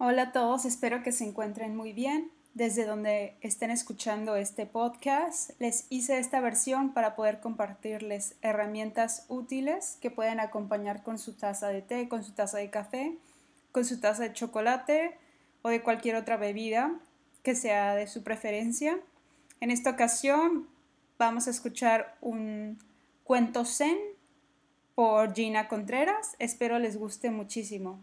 Hola a todos, espero que se encuentren muy bien. Desde donde estén escuchando este podcast, les hice esta versión para poder compartirles herramientas útiles que pueden acompañar con su taza de té, con su taza de café, con su taza de chocolate o de cualquier otra bebida que sea de su preferencia. En esta ocasión vamos a escuchar un cuento zen por Gina Contreras. Espero les guste muchísimo.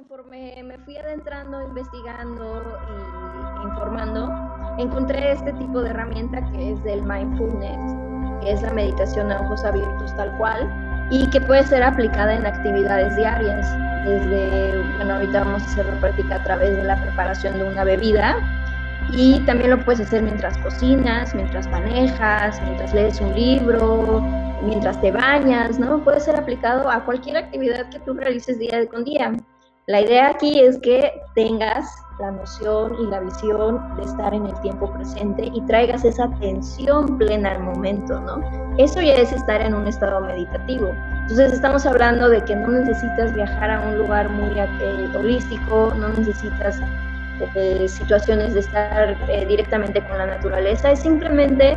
Conforme me fui adentrando, investigando y informando, encontré este tipo de herramienta que es del mindfulness, que es la meditación a ojos abiertos tal cual y que puede ser aplicada en actividades diarias. Desde, bueno, ahorita vamos a hacer la práctica a través de la preparación de una bebida y también lo puedes hacer mientras cocinas, mientras manejas, mientras lees un libro, mientras te bañas, ¿no? Puede ser aplicado a cualquier actividad que tú realices día con día. La idea aquí es que tengas la noción y la visión de estar en el tiempo presente y traigas esa atención plena al momento, ¿no? Eso ya es estar en un estado meditativo. Entonces estamos hablando de que no necesitas viajar a un lugar muy eh, holístico, no necesitas eh, situaciones de estar eh, directamente con la naturaleza, es simplemente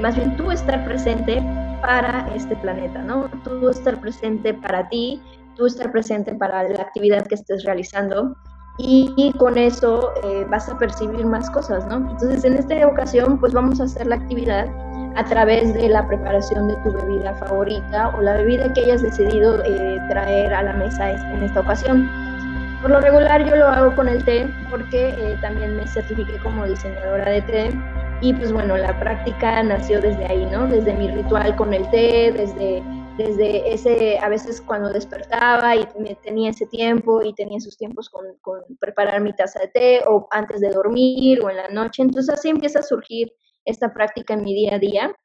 más bien tú estar presente para este planeta, ¿no? Tú estar presente para ti, tú estar presente para la actividad que estés realizando y, con eso eh, vas a percibir más cosas, ¿no? Entonces, en esta ocasión, pues vamos a hacer la actividad a través de la preparación de tu bebida favorita o la bebida que hayas decidido eh, traer a la mesa en esta ocasión. Por lo regular yo lo hago con el té porque eh, también me certifiqué como diseñadora de té y pues bueno, la práctica nació desde ahí, ¿no? Desde mi ritual con el té, desde desde ese, a veces cuando despertaba y tenía ese tiempo y tenía sus tiempos con, preparar mi taza de té o antes de dormir o en la noche. Entonces así empieza a surgir esta práctica en mi día a día.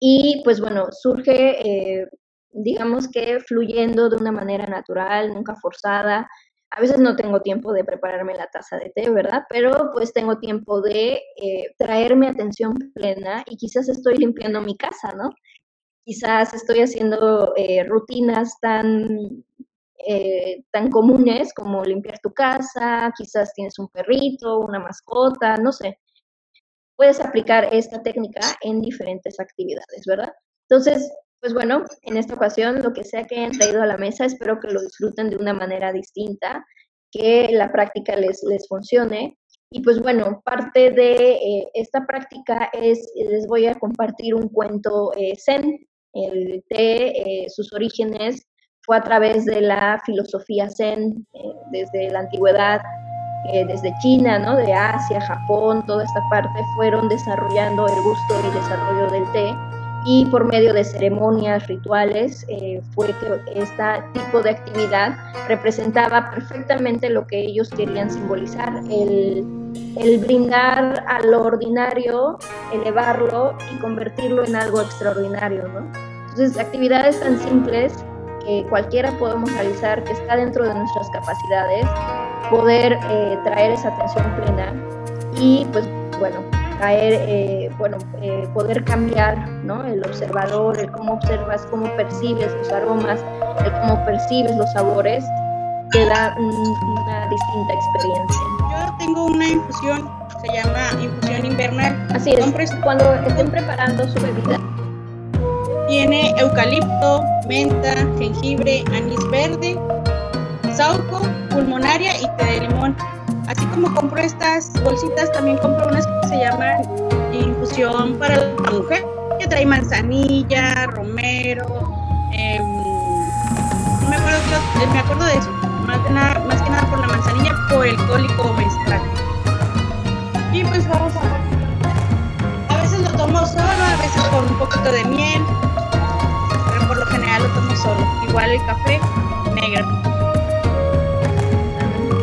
Y pues bueno, surge, eh, digamos que fluyendo de una manera natural, nunca forzada. A veces no tengo tiempo de prepararme la taza de té, ¿verdad? Pero pues tengo tiempo de eh, traerme atención plena y quizás estoy limpiando mi casa, ¿no? Quizás estoy haciendo eh, rutinas tan, eh, tan comunes como limpiar tu casa, quizás tienes un perrito, una mascota, no sé. Puedes aplicar esta técnica en diferentes actividades, ¿verdad? Entonces, pues bueno, en esta ocasión, lo que sea que hayan traído a la mesa, espero que lo disfruten de una manera distinta, que la práctica les, les funcione. Y pues bueno, parte de eh, esta práctica es, les voy a compartir un cuento zen, el té, eh, sus orígenes, fue a través de la filosofía zen, eh, desde la antigüedad, eh, desde China, ¿no? de Asia, Japón, toda esta parte, fueron desarrollando el gusto y desarrollo del té y por medio de ceremonias, rituales, fue que este tipo de actividad representaba perfectamente lo que ellos querían simbolizar, el el brindar a lo ordinario, elevarlo y convertirlo en algo extraordinario, ¿no? Entonces, actividades tan simples que cualquiera podemos realizar, que está dentro de nuestras capacidades, poder eh, traer esa atención plena y, pues, bueno, traer, eh, bueno, eh, poder cambiar, ¿no? El observador, el cómo observas, cómo percibes los aromas, el cómo percibes los sabores, te da una distinta experiencia tengo una infusión, se llama infusión invernal. Así es, cuando estén preparando su bebida. Tiene eucalipto, menta, jengibre, anís verde, sauco, pulmonaria y té de limón. Así como compro estas bolsitas, también compro unas que se llaman infusión para la mujer, que trae manzanilla, romero, eh, me, acuerdo, me acuerdo de eso más que nada, por la manzanilla, por el cólico menstrual. Y pues vamos a... A veces lo tomo solo, a veces con un poquito de miel, pero por lo general lo tomo solo. Igual el café negro.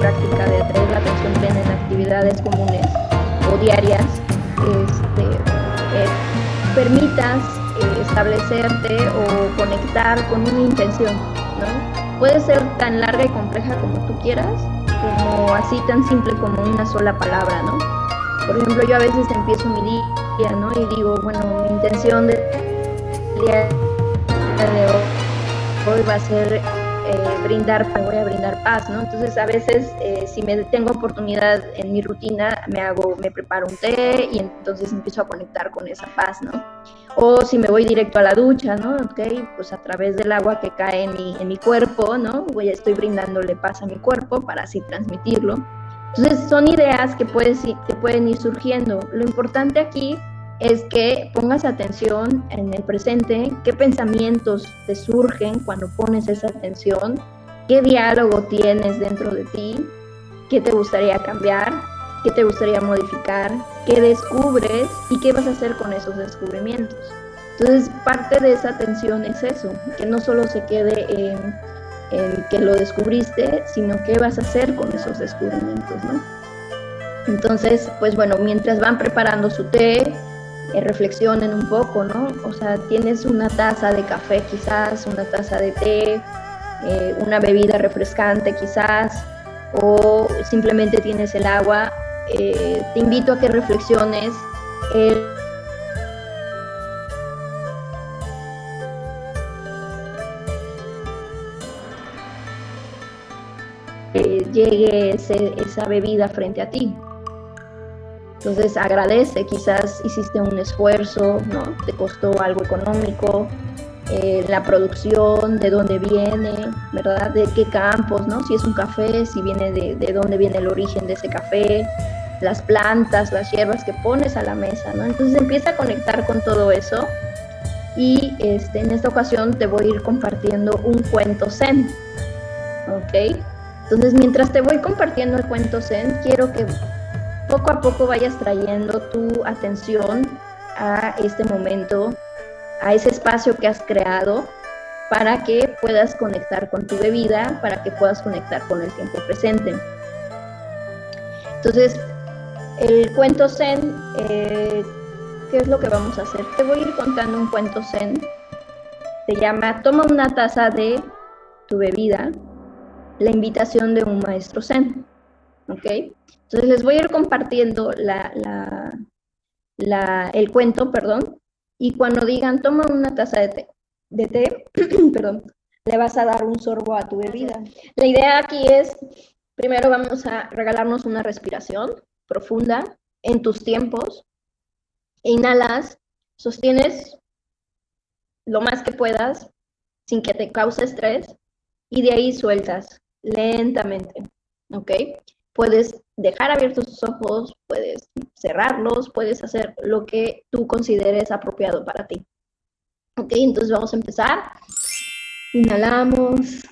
Práctica de traer la atención plena en actividades comunes o diarias, este, eh, permitas eh, establecerte o conectar con una intención, ¿no? puede ser tan larga y compleja como tú quieras, como así tan simple como una sola palabra, ¿no? Por ejemplo, yo a veces empiezo mi día, ¿no? Y digo, bueno, mi intención del día de hoy va a ser eh, brindar, me voy a brindar paz, ¿no? Entonces a veces eh, si me tengo oportunidad en mi rutina, me hago, me preparo un té y entonces empiezo a conectar con esa paz, ¿no? O si me voy directo a la ducha, ¿no? Ok, pues a través del agua que cae en mi, en mi cuerpo, ¿no? Voy, estoy brindándole paz a mi cuerpo para así transmitirlo. Entonces son ideas que, puedes, que pueden ir surgiendo. Lo importante aquí es que pongas atención en el presente, qué pensamientos te surgen cuando pones esa atención, qué diálogo tienes dentro de ti, qué te gustaría cambiar, qué te gustaría modificar, qué descubres y qué vas a hacer con esos descubrimientos. Entonces, parte de esa atención es eso, que no solo se quede en, que lo descubriste, sino qué vas a hacer con esos descubrimientos, ¿no? Entonces, pues bueno, mientras van preparando su té, eh, reflexionen un poco, ¿no? O sea, tienes una taza de café quizás, una taza de té, eh, una bebida refrescante quizás, o simplemente tienes el agua. Eh, te invito a que reflexiones. llegue esa bebida frente a ti. Entonces agradece, quizás hiciste un esfuerzo, ¿no? Te costó algo económico, eh, la producción, de dónde viene, ¿verdad? De qué campos, ¿no? Si es un café, si viene de, de dónde viene el origen de ese café, las plantas, las hierbas que pones a la mesa, ¿no? Entonces empieza a conectar con todo eso y este, en esta ocasión te voy a ir compartiendo un cuento zen, ¿ok? Entonces mientras te voy compartiendo el cuento zen, quiero que poco a poco vayas trayendo tu atención a este momento, a ese espacio que has creado para que puedas conectar con tu bebida, para que puedas conectar con el tiempo presente. Entonces, el cuento zen, eh, ¿qué es lo que vamos a hacer? Te voy a ir contando un cuento zen. Se llama Toma una taza de tu bebida, la invitación de un maestro zen. ¿Ok? Entonces les voy a ir compartiendo el cuento, perdón, y cuando digan, toma una taza de té, de té perdón, le vas a dar un sorbo a tu bebida. La idea aquí es, primero vamos a regalarnos una respiración profunda en tus tiempos. Inhalas, sostienes lo más que puedas sin que te cause estrés y de ahí sueltas lentamente, ¿ok? Puedes dejar abiertos tus ojos, puedes cerrarlos, puedes hacer lo que tú consideres apropiado para ti. Ok, entonces vamos a empezar. Inhalamos.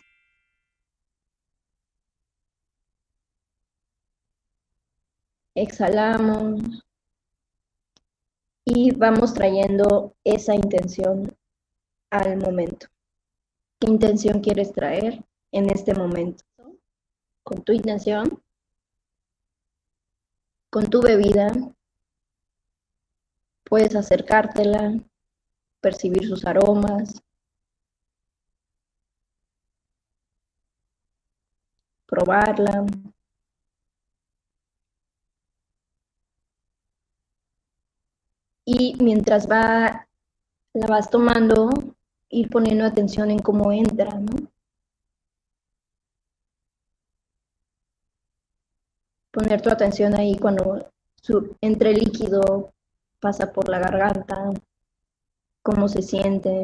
Exhalamos. Y vamos trayendo esa intención al momento. ¿Qué intención quieres traer en este momento? Con tu intención con tu bebida, puedes acercártela, percibir sus aromas, probarla. Y mientras va, la vas tomando, ir poniendo atención en cómo entra, ¿no? Poner tu atención ahí cuando su, entre líquido pasa por la garganta, cómo se siente.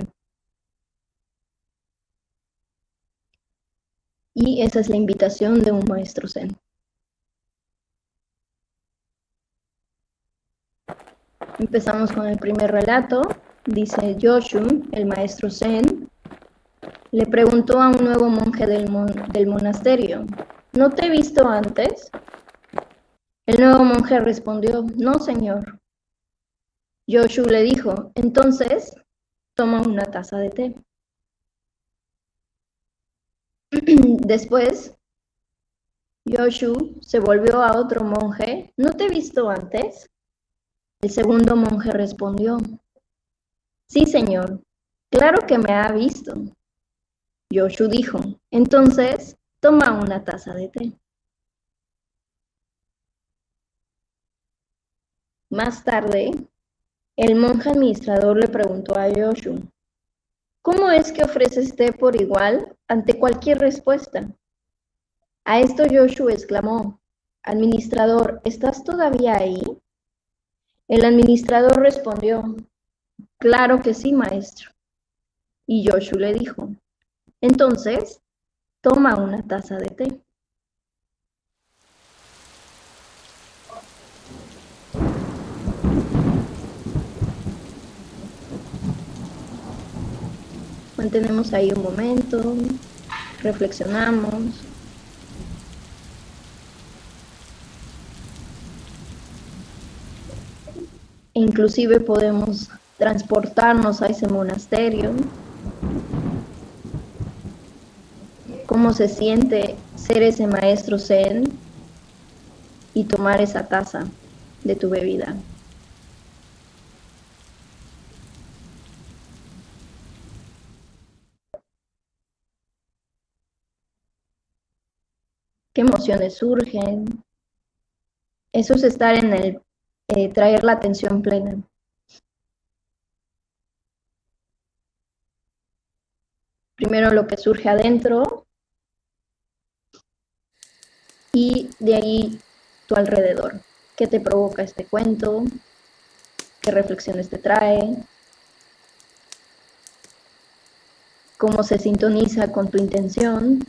Y esa es la invitación de un maestro zen. Empezamos con el primer relato. Dice Yoshu, el maestro zen, le preguntó a un nuevo monje del, del monasterio, ¿no te he visto antes? El nuevo monje respondió, no, señor. Yoshu le dijo, entonces, toma una taza de té. Después, Yoshu se volvió a otro monje, ¿no te he visto antes? El segundo monje respondió, sí, señor, claro que me ha visto. Yoshu dijo, entonces, toma una taza de té. Más tarde, el monje administrador le preguntó a Yoshu, ¿Cómo es que ofreces té por igual ante cualquier respuesta? A esto Joshua exclamó, Administrador, ¿estás todavía ahí? El administrador respondió, Claro que sí, maestro. Y Joshua le dijo, Entonces, toma una taza de té. Mantenemos ahí un momento, reflexionamos. Inclusive podemos transportarnos a ese monasterio. ¿Cómo se siente ser ese maestro zen y tomar esa taza de tu bebida? Qué emociones surgen. Eso es estar en el, eh, traer la atención plena. Primero lo que surge adentro y de ahí tu alrededor. ¿Qué te provoca este cuento? ¿Qué reflexiones te trae? ¿Cómo se sintoniza con tu intención?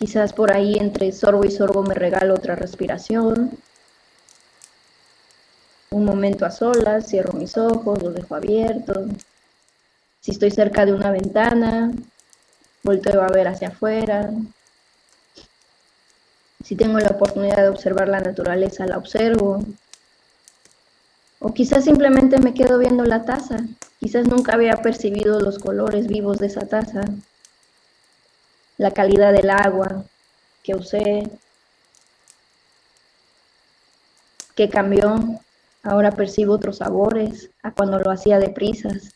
Quizás por ahí entre sorbo y sorbo me regalo otra respiración. Un momento a solas, cierro mis ojos, los dejo abiertos. Si estoy cerca de una ventana, volteo a ver hacia afuera. Si tengo la oportunidad de observar la naturaleza, la observo. O quizás simplemente me quedo viendo la taza. Quizás nunca había percibido los colores vivos de esa taza la calidad del agua que usé, que cambió. Ahora percibo otros sabores a cuando lo hacía de prisas.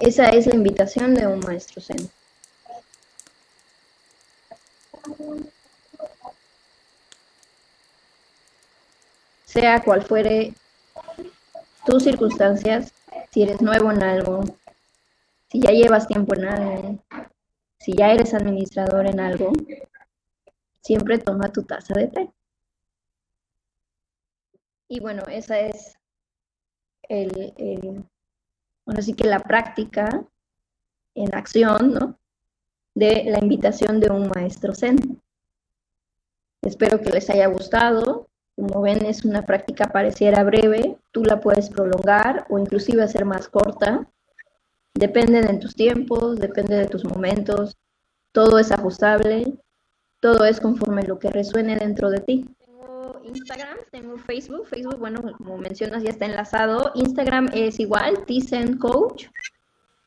Esa es la invitación de un maestro zen. Sea cual fuere tus circunstancias, si eres nuevo en algo, si ya llevas tiempo en algo, si ya eres administrador en algo, siempre toma tu taza de té. Y bueno, esa es el, bueno, sí que la práctica en acción, ¿no? De la invitación de un maestro zen. Espero que les haya gustado. Como ven, es una práctica pareciera breve, tú la puedes prolongar o inclusive hacer más corta. Depende de tus tiempos, depende de tus momentos, todo es ajustable, todo es conforme lo que resuene dentro de ti. Tengo Instagram, tengo Facebook, Facebook, bueno, como mencionas, ya está enlazado. Instagram es igual, Tizen Coach.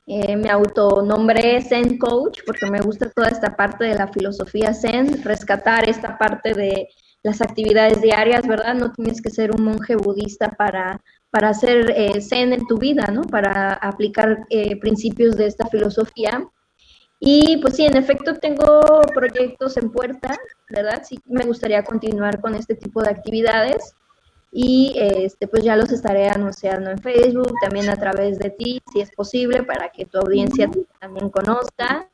Eh, me autonombré Zen Coach porque me gusta toda esta parte de la filosofía Zen, rescatar esta parte de las actividades diarias, ¿verdad? No tienes que ser un monje budista para, para hacer eh, zen en tu vida, ¿no? Para aplicar eh, principios de esta filosofía. Y pues sí, en efecto tengo proyectos en puerta, ¿verdad? Sí, me gustaría continuar con este tipo de actividades y este, pues ya los estaré anunciando en Facebook, también a través de ti, si es posible, para que tu audiencia también conozca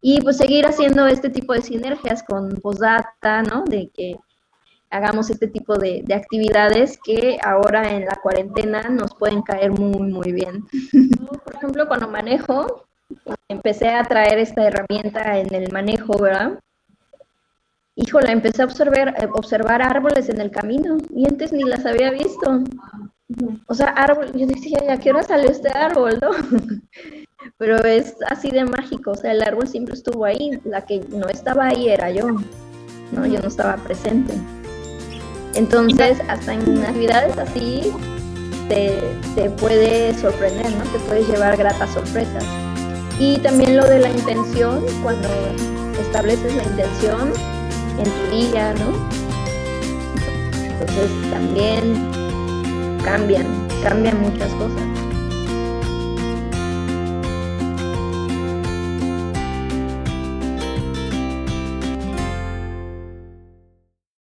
y pues seguir haciendo este tipo de sinergias con Posdata, ¿no? De que hagamos este tipo de, actividades que ahora en la cuarentena nos pueden caer muy, muy bien. por ejemplo, cuando manejo, empecé a traer esta herramienta en el manejo, ¿verdad? Híjole, empecé a observar, eh, observar árboles en el camino y antes ni las había visto. O sea, árbol, yo decía, ¿a qué hora salió este árbol, no? Pero es así de mágico, o sea, el árbol siempre estuvo ahí, la que no estaba ahí era yo, ¿no? Yo no estaba presente. Entonces, hasta en actividades así te, puede sorprender, ¿no? Te puedes llevar gratas sorpresas. Y también lo de la intención, cuando estableces la intención en tu día, ¿no? Entonces también cambian, cambian muchas cosas.